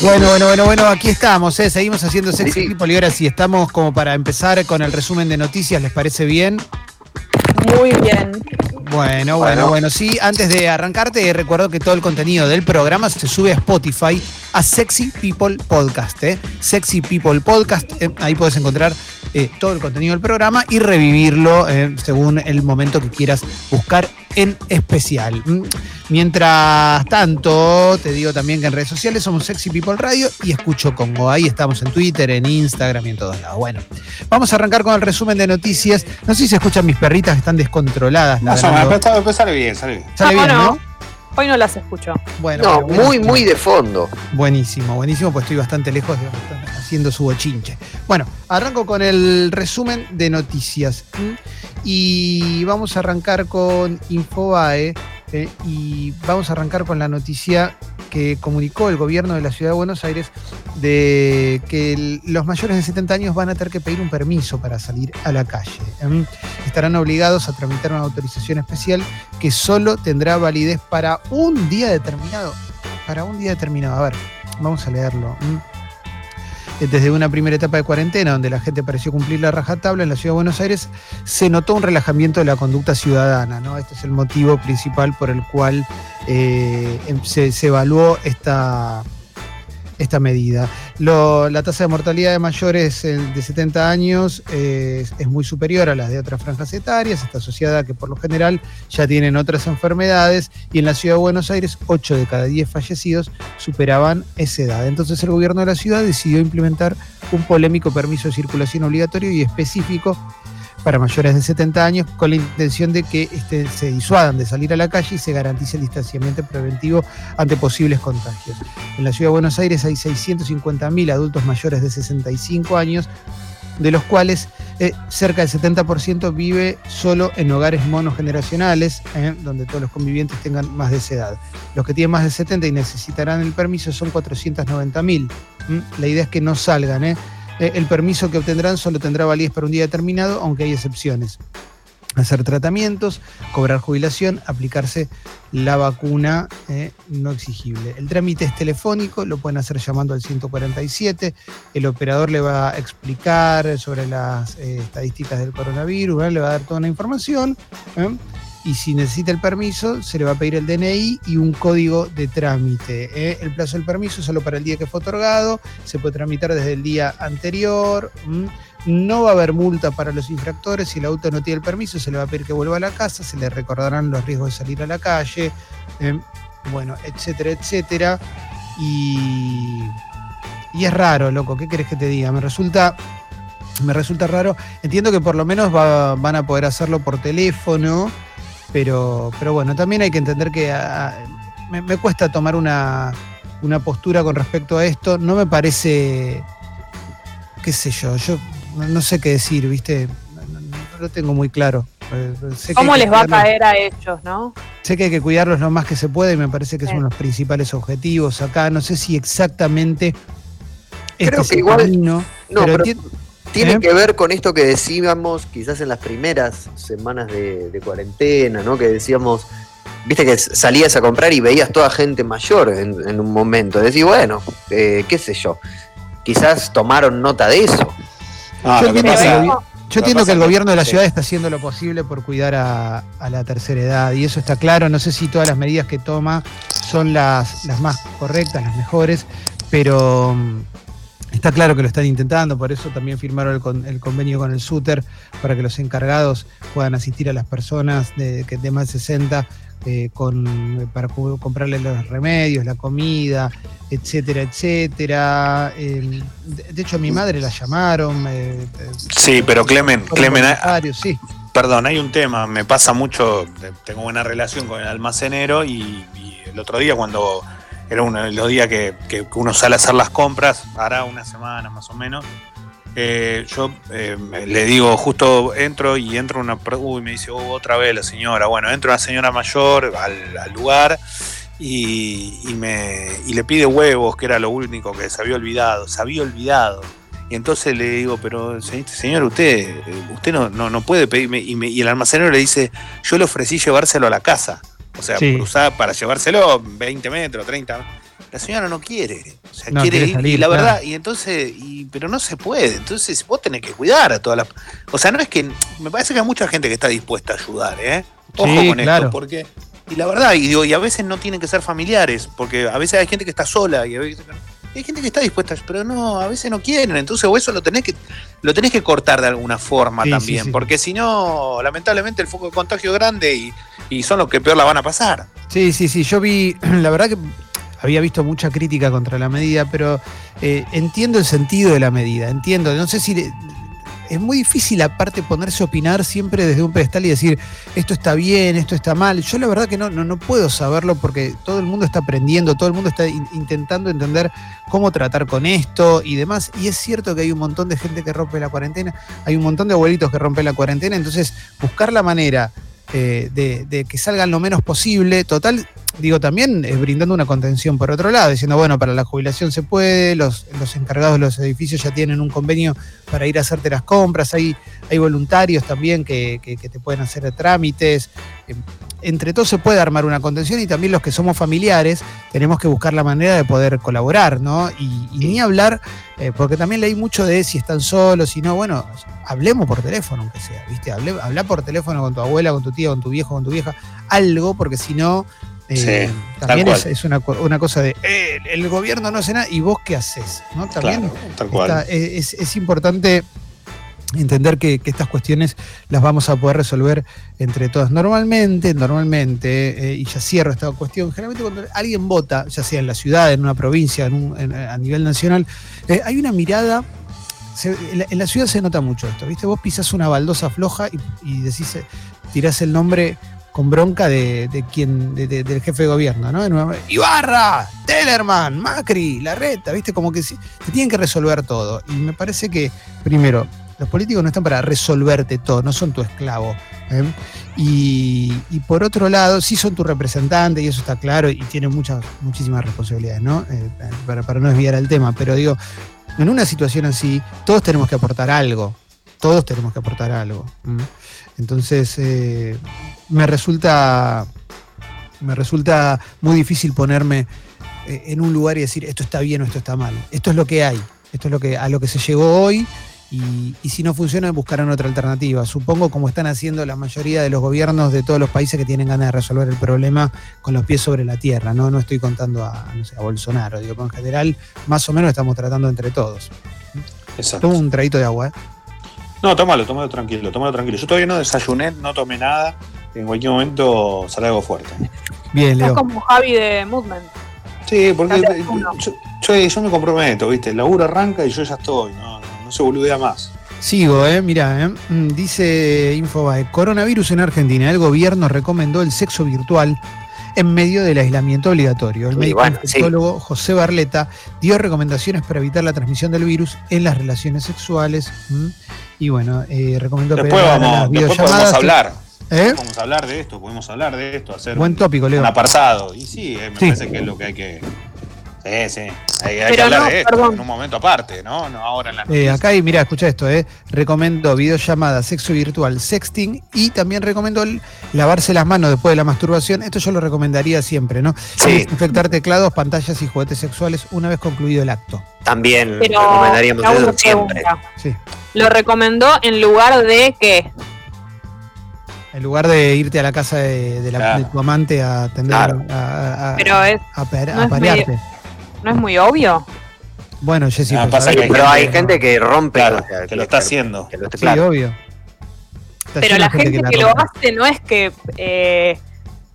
Bueno, bueno, bueno, bueno, aquí estamos, ¿eh? seguimos haciendo Sexy People y ahora sí estamos como para empezar con el resumen de noticias, ¿les parece bien? Muy bien. Bueno, bueno, bueno, sí, antes de arrancarte, recuerdo que todo el contenido del programa se sube a Spotify a Sexy People Podcast, ¿eh? Sexy People Podcast, ¿eh? ahí puedes encontrar eh, todo el contenido del programa y revivirlo eh, según el momento que quieras buscar en especial. Mm. Mientras tanto, te digo también que en redes sociales somos Sexy People Radio y Escucho Congo. Ahí estamos en Twitter, en Instagram y en todos lados. Bueno, vamos a arrancar con el resumen de noticias. No sé si se escuchan mis perritas que están descontroladas. No, sale bien, sale bien. Sale bien, ¿no? Hoy no las escucho. Bueno, no, muy, muy de fondo. Buenísimo, buenísimo, pues estoy bastante lejos de haciendo su bochinche. Bueno, arranco con el resumen de noticias. Y vamos a arrancar con Infobae. Eh, y vamos a arrancar con la noticia que comunicó el gobierno de la ciudad de Buenos Aires de que los mayores de 70 años van a tener que pedir un permiso para salir a la calle. Estarán obligados a tramitar una autorización especial que solo tendrá validez para un día determinado. Para un día determinado. A ver, vamos a leerlo. ¿Eh? desde una primera etapa de cuarentena, donde la gente pareció cumplir la rajatabla en la ciudad de Buenos Aires, se notó un relajamiento de la conducta ciudadana. ¿no? Este es el motivo principal por el cual eh, em, se, se evaluó esta, esta medida. la tasa de mortalidad de mayores eh, de 70 años es, muy superior a las de otras franjas etarias, está asociada a que por lo general ya tienen otras enfermedades y en la ciudad de Buenos Aires 8 de cada 10 fallecidos superaban esa edad. Entonces el gobierno de la ciudad decidió implementar un polémico permiso de circulación obligatorio y específico para mayores de 70 años con la intención de que este, se disuadan de salir a la calle y se garantice el distanciamiento preventivo ante posibles contagios. En la ciudad de Buenos Aires hay 650.000 adultos mayores de 65 años, de los cuales eh, cerca del 70% vive solo en hogares monogeneracionales, eh, donde todos los convivientes tengan más de esa edad. Los que tienen más de 70 y necesitarán el permiso son 490.000. La idea es que no salgan. ¿eh? Eh, el permiso que obtendrán solo tendrá validez para un día determinado, aunque hay excepciones. Hacer tratamientos, cobrar jubilación, aplicarse la vacuna eh, no exigible. El trámite es telefónico, lo pueden hacer llamando al 147. El operador le va a explicar sobre las eh, estadísticas del coronavirus, le va a dar toda la información y si necesita el permiso, se le va a pedir el DNI y un código de trámite. ¿eh? El plazo del permiso es solo para el día que fue otorgado, se puede tramitar desde el día anterior. No va a haber multa para los infractores. Si el auto no tiene el permiso, se le va a pedir que vuelva a la casa, se le recordarán los riesgos de salir a la calle, ¿eh? bueno, etcétera, etcétera. Y, y es raro, loco, ¿qué querés que te diga? Me resulta me resulta raro. Entiendo que por lo menos van a poder hacerlo por teléfono, pero, pero bueno, también hay que entender que ah, me, cuesta tomar una, postura con respecto a esto. No me parece, qué sé yo, yo no, sé qué decir, ¿viste? No, lo tengo muy claro. Eh, ¿Cómo les va a caer a ellos, no? Sé que hay que cuidarlos lo más que se puede y me parece que son los principales objetivos acá. No sé si exactamente Creo este que igual, no, pero, tiene ¿Eh? que ver con esto que decíamos quizás en las primeras semanas de, cuarentena, ¿no? Que decíamos, viste que salías a comprar y veías toda gente mayor en, un momento. Decís, bueno, eh, qué sé yo, quizás tomaron nota de eso. Ah, yo entiendo, que, el gobierno de la ciudad está haciendo lo posible por cuidar a, la tercera edad y eso está claro. No sé si todas las medidas que toma son las, las más correctas, las mejores, pero Está claro que lo están intentando, por eso también firmaron el, convenio con el SUTER para que los encargados puedan asistir a las personas de, de más de 60 eh, con, para comprarle los remedios, la comida, etcétera, etcétera. de, hecho, a mi madre la llamaron. Eh, sí, pero Clemen, Clemen sí. perdón, hay un tema, me pasa mucho, tengo buena relación con el almacenero y el otro día cuando era uno de los días que, uno sale a hacer las compras, hará una semana más o menos. Eh, yo eh, le digo, justo entro y entro una. Uy, me dice, oh, otra vez la señora. Bueno, entro una señora mayor al, lugar y, me, y le pide huevos, que era lo único que se había olvidado. Se había olvidado. Y entonces le digo, pero señor, usted, usted no, no, puede pedirme. Y, y el almacenero le dice, yo le ofrecí llevárselo a la casa. O sea, cruzar para llevárselo 20 metros, 30. la señora no quiere. O sea, quiere, ir, y la verdad, y entonces, y, pero no se puede. Entonces vos tenés que cuidar a todas las. O sea, no es que. Me parece que hay mucha gente que está dispuesta a ayudar, ¿eh? Ojo con esto, porque. Y la verdad, y digo, y a veces no tienen que ser familiares, porque a veces hay gente que está sola y a veces hay gente que está dispuesta, pero no, a veces no quieren, entonces o eso lo tenés que lo tenés que cortar de alguna forma también, porque si no, lamentablemente el foco de contagio es grande y, y son los que peor la van a pasar. Sí, sí, sí, yo vi, la verdad que había visto mucha crítica contra la medida, pero eh, entiendo el sentido de la medida, entiendo, no sé si es muy difícil aparte ponerse a opinar siempre desde un pedestal y decir esto está bien, esto está mal. Yo la verdad que no, no, no puedo saberlo porque todo el mundo está aprendiendo, todo el mundo está intentando entender cómo tratar con esto y demás. Y es cierto que hay un montón de gente que rompe la cuarentena, hay un montón de abuelitos que rompen la cuarentena, entonces buscar la manera eh, de, que salgan lo menos posible. Total, digo, también es brindando una contención por otro lado, diciendo, bueno, para la jubilación se puede, los, los encargados de los edificios ya tienen un convenio para ir a hacerte las compras, hay, hay voluntarios también que, te pueden hacer trámites. Eh, entre todos se puede armar una contención y también los que somos familiares tenemos que buscar la manera de poder colaborar, ¿no? Y, ni hablar, eh, porque también leí mucho de si están solos, si no, bueno, hablemos por teléfono, aunque sea, ¿viste? habla por teléfono con tu abuela, con tu tía, con tu viejo, con tu vieja, algo, porque si no, eh, también es, una, cosa de eh, el gobierno no hace nada y vos qué haces, ¿no? También tal cual. es, importante entender que, estas cuestiones las vamos a poder resolver entre todas. Normalmente, normalmente, eh, y ya cierro esta cuestión, generalmente cuando alguien vota, ya sea en la ciudad, en una provincia, a nivel nacional, hay una mirada en, la, ciudad se nota mucho esto, ¿viste? Vos pisas una baldosa floja y, decís, eh, tirás el nombre con bronca de, quien, del jefe de gobierno, ¿no? Ibarra, Tellerman, Macri, Larreta, ¿viste? Como que se tienen que resolver todo. Y me parece que, primero, los políticos no están para resolverte todo, no son tu esclavo. ¿eh? Y, por otro lado, sí son tu representante, y eso está claro, y tienen muchas, muchísimas responsabilidades, ¿no? Eh, para, no desviar el tema, pero digo, en una situación así, todos tenemos que aportar algo. Todos tenemos que aportar algo. Entonces, eh, me resulta. Me resulta muy difícil ponerme eh, en un lugar y decir esto está bien o esto está mal. Esto es lo que hay. Esto es lo que, a lo que se llegó hoy y, si no funciona, buscarán otra alternativa. Supongo como están haciendo la mayoría de los gobiernos de todos los países que tienen ganas de resolver el problema con los pies sobre la tierra. No, no estoy contando a, Bolsonaro, digo, en general, más o menos estamos tratando entre todos. Exacto. Toma un traguito de agua, ¿eh? No, tómalo, tómalo tranquilo, tómalo tranquilo. Yo todavía no desayuné, no tomé nada. En cualquier momento sale algo fuerte. Bien, Leo. como Javi de Movement. Sí, porque yo, yo, me comprometo, ¿viste? El laburo arranca y yo ya estoy, ¿no? se boludea más. Sigo, eh, mira, eh. Mm, dice Infobae, coronavirus en Argentina, el gobierno recomendó el sexo virtual en medio del aislamiento obligatorio. El médico bueno, José Barleta dio recomendaciones para evitar la transmisión del virus en las relaciones sexuales. Y bueno, eh, recomendó después, vamos, después podemos hablar. ¿Eh? Vamos a hablar de esto, podemos hablar de esto, hacer Buen tópico, Leo. un apartado. Y sí, eh, me parece que es lo que hay que Sí, sí. Hay, que hablar de esto en un momento aparte, ¿no? No ahora en la eh, Acá hay, mira, escucha esto, eh. Recomiendo videollamada, sexo virtual, sexting y también recomiendo lavarse las manos después de la masturbación. Esto yo lo recomendaría siempre, ¿no? Sí. Infectar teclados, pantallas y juguetes sexuales una vez concluido el acto. También recomendaríamos eso siempre. Sí. Lo recomendó en lugar de qué? En lugar de irte a la casa de, tu amante a atender a, Pero es, a, parearte. ¿No es muy obvio? Bueno, Jessy, ah, pero hay gente que rompe. que, lo está haciendo. sí, obvio. pero la gente que, lo hace no es que eh,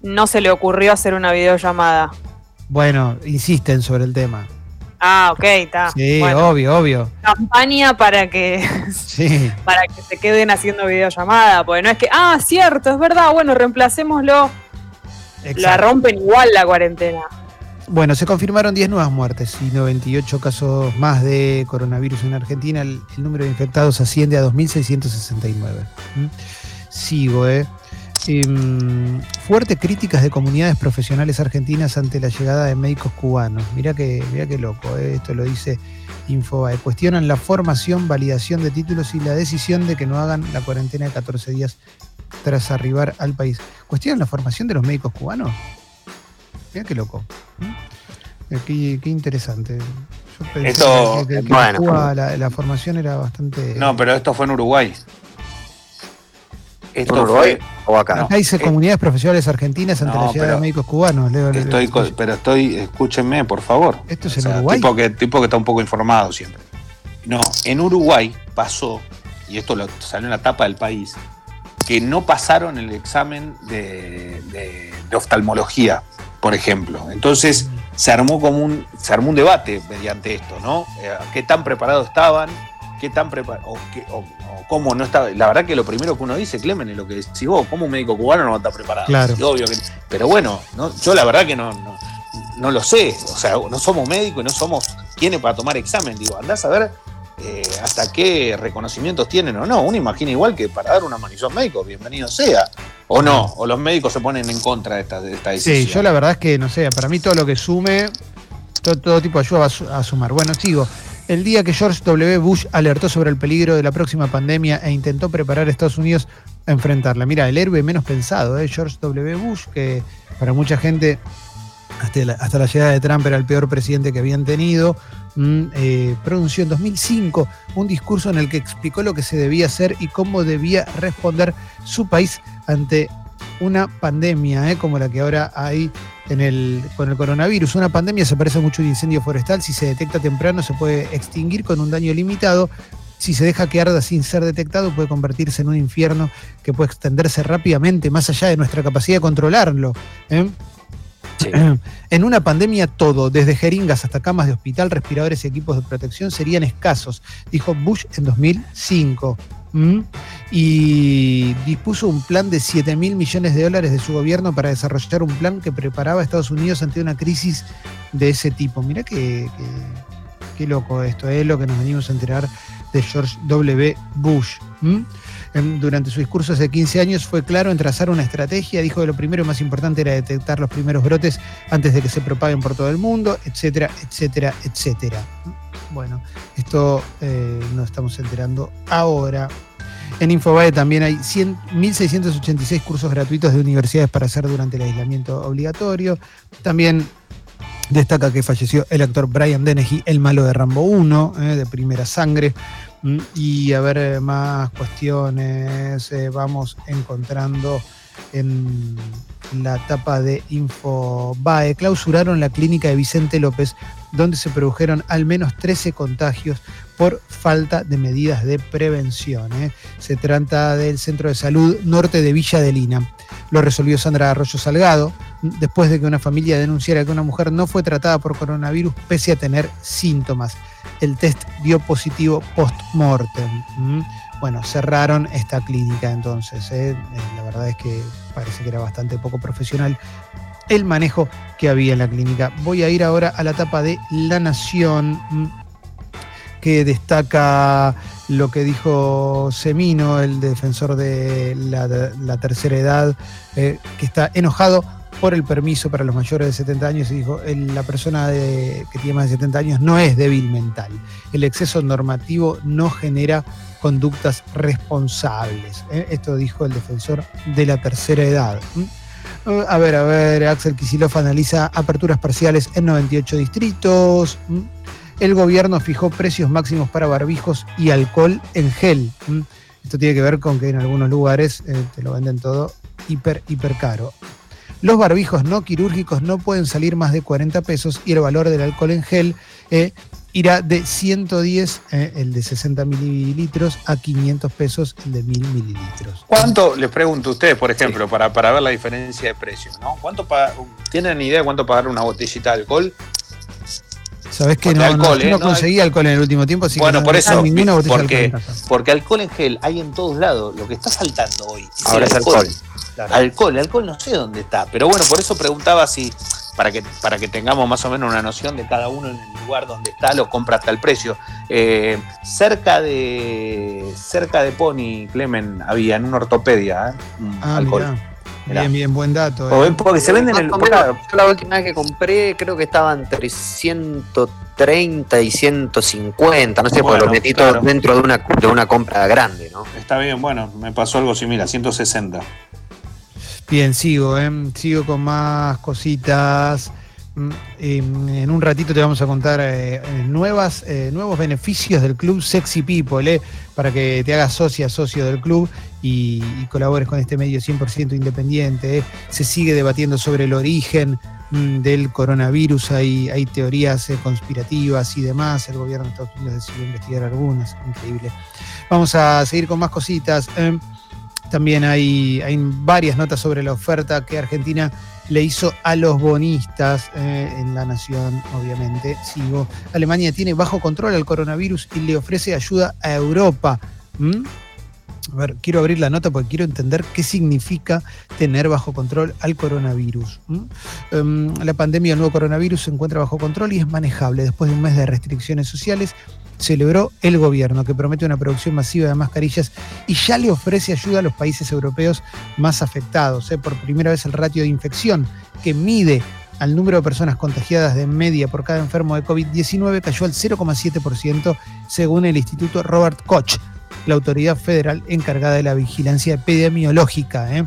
no se le ocurrió hacer una videollamada. Bueno, insisten sobre el tema. Ah, ok, está. Sí, obvio, obvio. Campaña para que, sí. para que se queden haciendo videollamada, porque no es que, ah, cierto, es verdad, bueno, reemplacémoslo. La rompen igual la cuarentena. Bueno, se confirmaron 10 nuevas muertes y 98 casos más de coronavirus en Argentina. El, número de infectados asciende a 2.669. ¿Mm? Sigo, ¿eh? Em, fuertes críticas de comunidades profesionales argentinas ante la llegada de médicos cubanos. Mira que, mira qué loco, ¿eh? esto lo dice Infobae. Cuestionan la formación, validación de títulos y la decisión de que no hagan la cuarentena de 14 días tras arribar al país. ¿Cuestionan la formación de los médicos cubanos? Mira qué loco. qué, interesante. Yo pensé esto, que, bueno. la, formación era bastante. No, pero esto fue en Uruguay. Esto ¿En Uruguay o acá? Acá dice comunidades profesionales argentinas ante la llegada de médicos cubanos. estoy, pero estoy, escúchenme, por favor. ¿Esto es en Uruguay? Tipo que, tipo que está un poco informado siempre. No, en Uruguay pasó, y esto lo, salió en la tapa del país, que no pasaron el examen de, oftalmología, por ejemplo. Entonces se armó como un, se armó un debate mediante esto, ¿no? Eh, ¿Qué tan preparados estaban? ¿Qué tan preparados? O, cómo no estaba. La verdad que lo primero que uno dice, Clemen, es lo que decís vos, ¿cómo un médico cubano no está preparado? Claro. obvio que, pero bueno, yo la verdad que no, no, lo sé. O sea, no somos médicos y no somos quienes para tomar examen. Digo, andás a ver eh, hasta qué reconocimientos tienen o no. Uno imagina igual que para dar una manición médico, bienvenido sea. O no, o los médicos se ponen en contra de esta, de esta decisión. Sí, yo la verdad es que, no sé, para mí todo lo que sume, todo, tipo de ayuda va a sumar. Bueno, sigo. El día que George W. Bush alertó sobre el peligro de la próxima pandemia e intentó preparar a Estados Unidos a enfrentarla. Mira, el héroe menos pensado, ¿eh? George W. Bush, que para mucha gente hasta la, hasta la llegada de Trump era el peor presidente que habían tenido. Mm, eh, pronunció en 2005 un discurso en el que explicó lo que se debía hacer y cómo debía responder su país ante una pandemia eh, como la que ahora hay en el, con el coronavirus. Una pandemia se parece mucho a un incendio forestal. Si se detecta temprano se puede extinguir con un daño limitado. Si se deja que arda sin ser detectado puede convertirse en un infierno que puede extenderse rápidamente más allá de nuestra capacidad de controlarlo. ¿eh? En una pandemia todo, desde jeringas hasta camas de hospital, respiradores y equipos de protección serían escasos, dijo Bush en 2005. Y dispuso un plan de 7 mil millones de dólares de su gobierno para desarrollar un plan que preparaba a Estados Unidos ante una crisis de ese tipo. Mirá qué, qué, loco esto, es lo que nos venimos a enterar de George W. Bush durante su discurso hace 15 años fue claro en trazar una estrategia, dijo que lo primero y más importante era detectar los primeros brotes antes de que se propaguen por todo el mundo, etcétera, etcétera, etcétera. Bueno, esto eh, nos estamos enterando ahora. En Infobae también hay 1.686 cursos gratuitos de universidades para hacer durante el aislamiento obligatorio. También destaca que falleció el actor Brian Dennehy, el malo de Rambo 1, eh, de primera sangre. Mm, y a ver eh, más cuestiones eh, vamos encontrando en la etapa de Infobae. Clausuraron la clínica de Vicente López, donde se produjeron al menos 13 contagios por falta de medidas de prevención. Se trata del Centro de Salud Norte de Villa de Lina. Lo resolvió Sandra Arroyo Salgado, después de que una familia denunciara que una mujer no fue tratada por coronavirus pese a tener síntomas el test dio positivo post-mortem. Bueno, cerraron esta clínica entonces. ¿eh? Eh, la verdad es que parece que era bastante poco profesional el manejo que había en la clínica. Voy a ir ahora a la etapa de La Nación, que destaca lo que dijo Semino, el defensor de la, tercera edad, eh, que está enojado por el permiso para los mayores de 70 años y dijo, la persona que tiene más de 70 años no es débil mental. El exceso normativo no genera conductas responsables. ¿eh? Esto dijo el defensor de la tercera edad. A ver, a ver, Axel Kisilov analiza aperturas parciales en 98 distritos. El gobierno fijó precios máximos para barbijos y alcohol en gel. Esto tiene que ver con que en algunos lugares eh, te lo venden todo hiper, hiper caro. Los barbijos no quirúrgicos no pueden salir más de 40 pesos y el valor del alcohol en gel eh, irá de 110, eh, el de 60 mililitros, a 500 pesos, el de 1000 mililitros. ¿Cuánto, les pregunto a ustedes, por ejemplo, para, para ver la diferencia de precios, ¿no? ¿Cuánto ¿Tienen idea de cuánto pagar una botellita de alcohol? Sabes que no, alcohol, no, ¿eh? conseguí alcohol en el último tiempo, así bueno, que por eso, porque, porque alcohol en gel hay en todos lados. Lo que está saltando hoy Ahora es alcohol. Alcohol, el alcohol no sé dónde está, pero bueno, por eso preguntaba si, para que, para que tengamos más o menos una noción de cada uno en el lugar donde está, lo compra hasta el precio. Eh, cerca de cerca de Pony, Clemen, había en una ortopedia ¿eh? ah, alcohol. Bien, bien, buen dato. Eh. Porque se venden el. Yo la última vez que compré creo que estaban entre 130 y 150, no sé, porque lo metí todo dentro de una, de una compra grande, ¿no? Está bien, bueno, me pasó algo similar, 160. Bien, sigo, ¿eh? sigo con más cositas. Mm, en un ratito te vamos a contar eh, nuevas, eh, nuevos beneficios del club Sexy People, eh, para que te hagas socia, socio del club y, colabores con este medio 100% independiente. Se sigue debatiendo sobre el origen mm, del coronavirus, hay, hay teorías conspirativas y demás. El gobierno de Estados Unidos decidió investigar algunas, increíble. Vamos a seguir con más cositas. también hay, hay varias notas sobre la oferta que Argentina le hizo a los bonistas eh, en la nación, obviamente. Sigo. Alemania tiene bajo control al coronavirus y le ofrece ayuda a Europa. ¿Mm? A ver, quiero abrir la nota porque quiero entender qué significa tener bajo control al coronavirus. ¿Mm? Em, la pandemia del nuevo coronavirus se encuentra bajo control y es manejable después de un mes de restricciones sociales celebró el gobierno, que promete una producción masiva de mascarillas y ya le ofrece ayuda a los países europeos más afectados. ¿eh? Por primera vez el ratio de infección que mide al número de personas contagiadas de media por cada enfermo de COVID-19 cayó al 0,7% según el Instituto Robert Koch, la autoridad federal encargada de la vigilancia epidemiológica. ¿eh?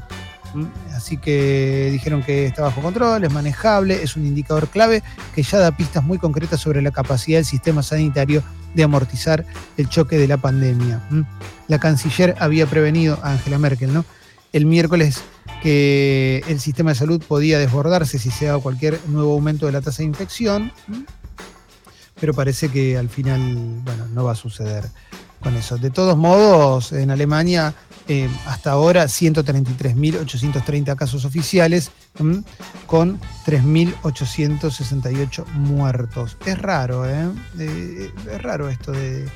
Así que dijeron que está bajo control, es manejable, es un indicador clave que ya da pistas muy concretas sobre la capacidad del sistema sanitario de amortizar el choque de la pandemia. La canciller había prevenido a Angela Merkel, ¿no? El miércoles que el sistema de salud podía desbordarse si se daba cualquier nuevo aumento de la tasa de infección, pero parece que al final, bueno, no va a suceder con eso. De todos modos, en Alemania eh, hasta ahora 133.830 casos oficiales con 3.868 muertos. Es raro, ¿eh? ¿eh? es raro esto de,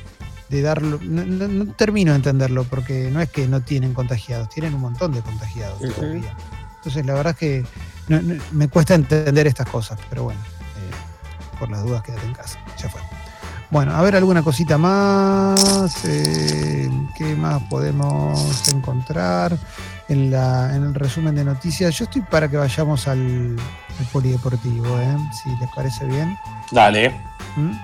darlo. No, termino de entenderlo porque no es que no tienen contagiados, tienen un montón de contagiados todavía. Entonces, la verdad es que me cuesta entender estas cosas, pero bueno, eh, por las dudas quédate en casa. Ya fue. Bueno, a ver alguna cosita más. Eh, ¿Qué más podemos encontrar en, la, en el resumen de noticias? Yo estoy para que vayamos al, polideportivo, ¿eh? si les parece bien. Dale. ¿Mm?